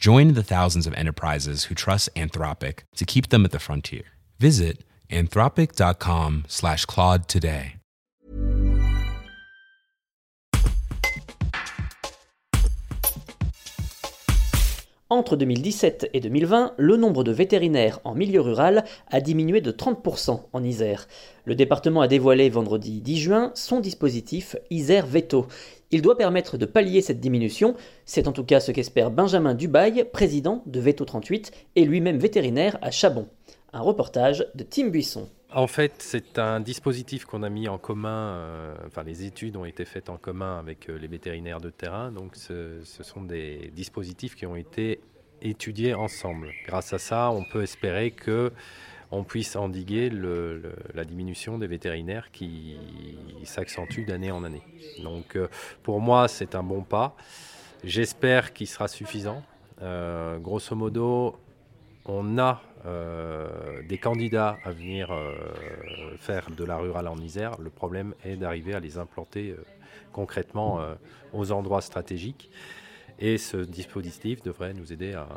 Join the thousands of enterprises who trust Anthropic to keep them at the frontier. Visit anthropic.com slash Claude today. Entre 2017 et 2020, le nombre de vétérinaires en milieu rural a diminué de 30% en Isère. Le département a dévoilé vendredi 10 juin son dispositif Isère Veto. Il doit permettre de pallier cette diminution, c'est en tout cas ce qu'espère Benjamin Dubail, président de Veto 38 et lui-même vétérinaire à Chabon. Un reportage de Tim Buisson. En fait, c'est un dispositif qu'on a mis en commun, euh, enfin les études ont été faites en commun avec euh, les vétérinaires de terrain, donc ce, sont des dispositifs qui ont été étudiés ensemble. Grâce à ça, on peut espérer que on puisse endiguer la diminution des vétérinaires qui s'accentue d'année en année. Donc euh, pour moi, c'est un bon pas. J'espère qu'il sera suffisant. grosso modo, on a euh, des candidats à venir euh, faire de la rurale en Isère. Le problème est d'arriver à les implanter euh, concrètement aux endroits stratégiques. Et ce dispositif devrait nous aider à,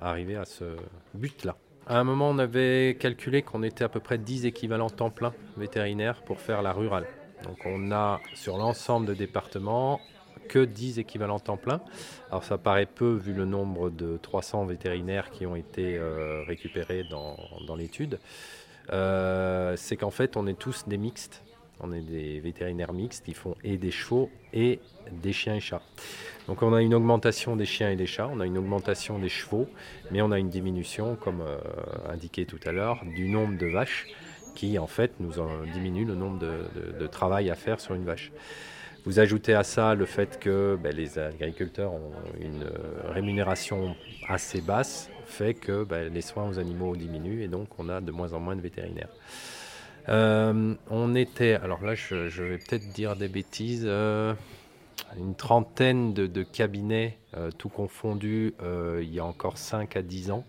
arriver à ce but-là. À un moment, on avait calculé qu'on était à peu près 10 équivalents temps plein vétérinaires pour faire la rurale. Donc on a sur l'ensemble de départements que 10 équivalents temps plein. Alors ça paraît peu vu le nombre de 300 vétérinaires qui ont été euh, récupérés dans, l'étude. Euh, c'est qu'en fait on est tous des mixtes. On est des vétérinaires mixtes qui font et des chevaux et des chiens et chats. Donc on a une augmentation des chiens et des chats, on a une augmentation des chevaux, mais on a une diminution, comme euh, indiqué tout à l'heure, du nombre de vaches qui en fait nous diminue le nombre de, de travail à faire sur une vache. Vous ajoutez à ça le fait que ben, les agriculteurs ont une euh, rémunération assez basse, fait que ben, les soins aux animaux diminuent et donc on a de moins en moins de vétérinaires. Euh, on était, alors là je, vais peut-être dire des bêtises, euh, une trentaine de, cabinets, tout confondu, il y a encore 5 à 10 ans.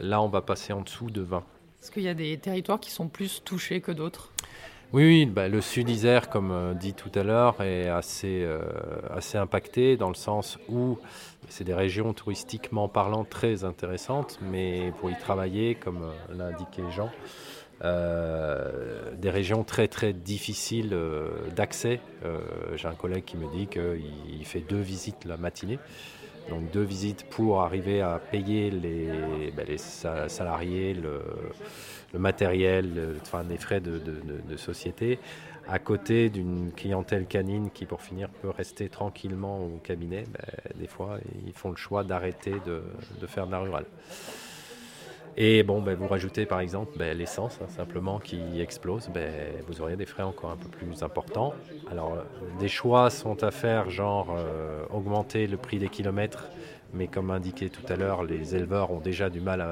Là on va passer en dessous de 20. Est-ce qu'il y a des territoires qui sont plus touchés que d'autres? Oui, oui bah, le sud Isère, comme euh, dit tout à l'heure, est assez, euh, assez impacté dans le sens où c'est des régions touristiquement parlant très intéressantes, mais pour y travailler, comme euh, l'a indiqué Jean, des régions très très difficiles d'accès. J'ai un collègue qui me dit qu'il fait deux visites la matinée. Donc deux visites pour arriver à payer les, les salariés, le, matériel, enfin, des frais de, société, à côté d'une clientèle canine qui, pour finir, peut rester tranquillement au cabinet, ben, des fois, ils font le choix d'arrêter de, faire de la rurale. Et bon, ben, vous rajoutez par exemple ben, l'essence hein, simplement qui explose, ben, vous auriez des frais encore un peu plus importants. Alors, des choix sont à faire, genre euh, augmenter le prix des kilomètres, mais comme indiqué tout à l'heure, les éleveurs ont déjà du mal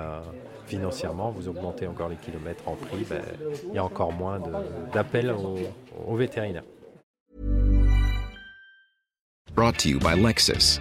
financièrement, vous augmentez encore les kilomètres en prix, il y a encore moins d'appels aux, aux vétérinaires. Brought to you by Lexus.